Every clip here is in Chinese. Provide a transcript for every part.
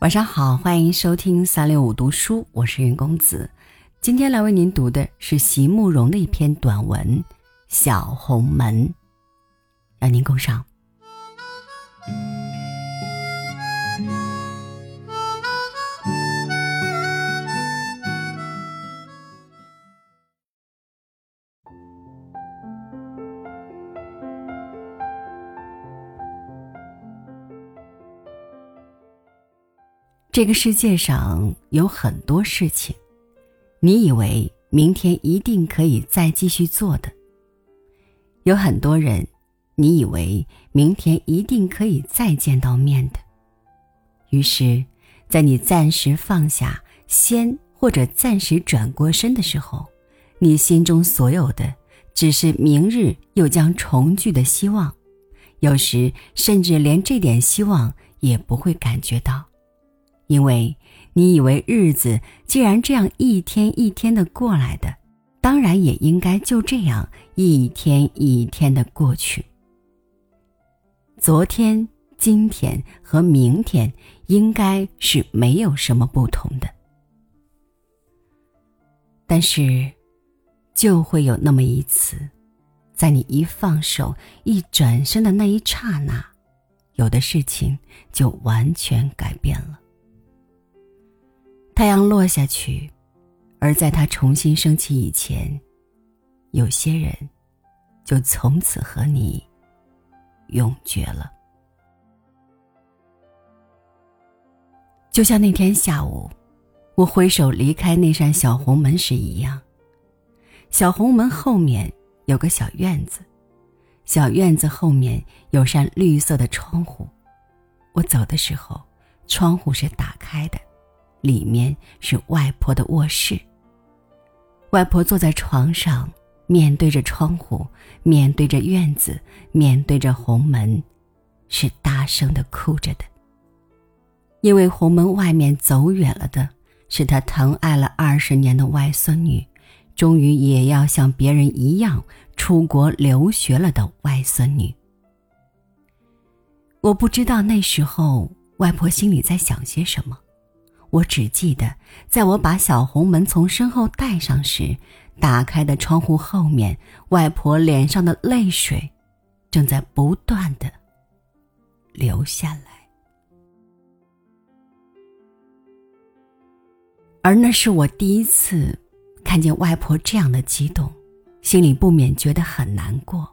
晚上好，欢迎收听三六五读书，我是云公子。今天来为您读的是席慕容的一篇短文《小红门》，让您共赏。这个世界上有很多事情，你以为明天一定可以再继续做的；有很多人，你以为明天一定可以再见到面的。于是，在你暂时放下、先或者暂时转过身的时候，你心中所有的只是明日又将重聚的希望，有时甚至连这点希望也不会感觉到。因为你以为日子既然这样一天一天的过来的，当然也应该就这样一天一天的过去。昨天、今天和明天应该是没有什么不同的，但是，就会有那么一次，在你一放手、一转身的那一刹那，有的事情就完全改变了。太阳落下去，而在它重新升起以前，有些人就从此和你永绝了。就像那天下午，我挥手离开那扇小红门时一样。小红门后面有个小院子，小院子后面有扇绿色的窗户。我走的时候，窗户是打开的。里面是外婆的卧室。外婆坐在床上，面对着窗户，面对着院子，面对着红门，是大声的哭着的。因为红门外面走远了的是她疼爱了二十年的外孙女，终于也要像别人一样出国留学了的外孙女。我不知道那时候外婆心里在想些什么。我只记得，在我把小红门从身后带上时，打开的窗户后面，外婆脸上的泪水，正在不断的流下来。而那是我第一次看见外婆这样的激动，心里不免觉得很难过。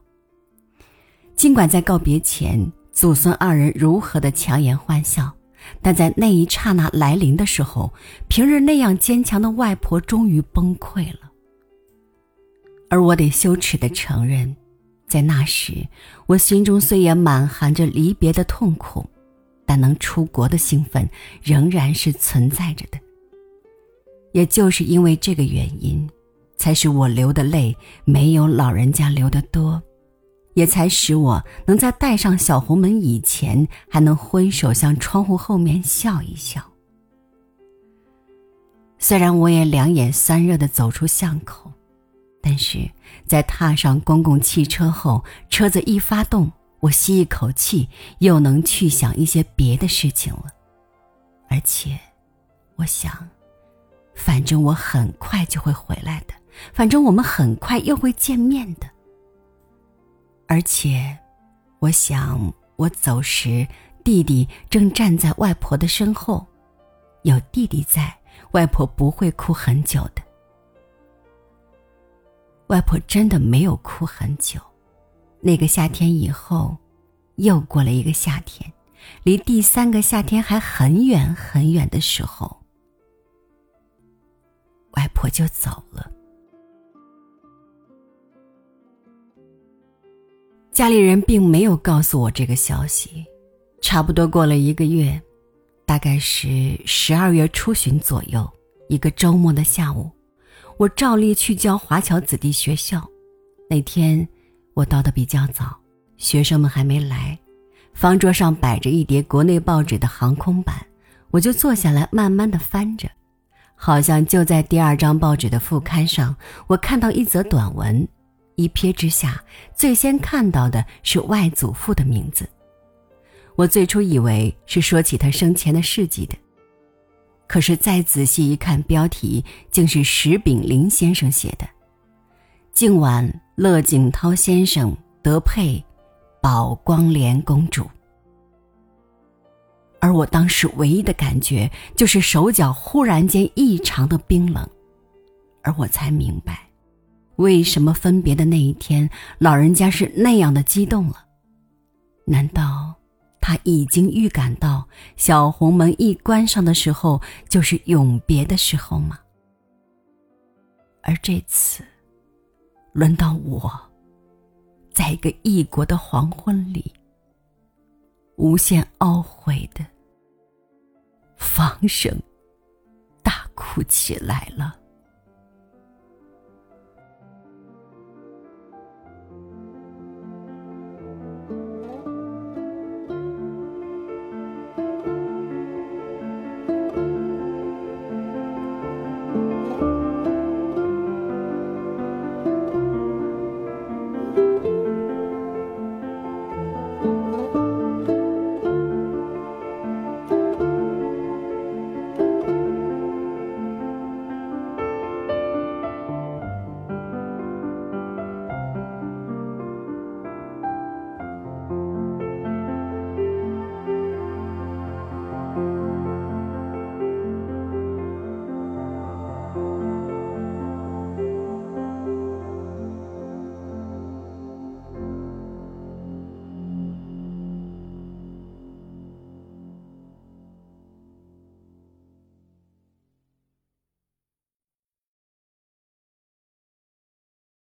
尽管在告别前，祖孙二人如何的强颜欢笑。但在那一刹那来临的时候，平日那样坚强的外婆终于崩溃了。而我得羞耻的承认，在那时，我心中虽也满含着离别的痛苦，但能出国的兴奋仍然是存在着的。也就是因为这个原因，才使我流的泪没有老人家流的多。也才使我能在带上小红门以前，还能挥手向窗户后面笑一笑。虽然我也两眼酸热的走出巷口，但是在踏上公共汽车后，车子一发动，我吸一口气，又能去想一些别的事情了。而且，我想，反正我很快就会回来的，反正我们很快又会见面的。而且，我想，我走时，弟弟正站在外婆的身后。有弟弟在，外婆不会哭很久的。外婆真的没有哭很久。那个夏天以后，又过了一个夏天，离第三个夏天还很远很远的时候，外婆就走了。家里人并没有告诉我这个消息，差不多过了一个月，大概是十二月初旬左右，一个周末的下午，我照例去教华侨子弟学校。那天我到的比较早，学生们还没来，方桌上摆着一叠国内报纸的航空版，我就坐下来慢慢的翻着，好像就在第二张报纸的副刊上，我看到一则短文。一瞥之下，最先看到的是外祖父的名字。我最初以为是说起他生前的事迹的，可是再仔细一看，标题竟是石炳林先生写的：“敬晚乐景涛先生得配宝光莲公主。”而我当时唯一的感觉就是手脚忽然间异常的冰冷，而我才明白，为什么分别的那一天，老人家是那样的激动了。难道他已经预感到小红门一关上的时候，就是永别的时候吗？而这次，轮到我，在一个异国的黄昏里，无限懊悔的。放声大哭起来了。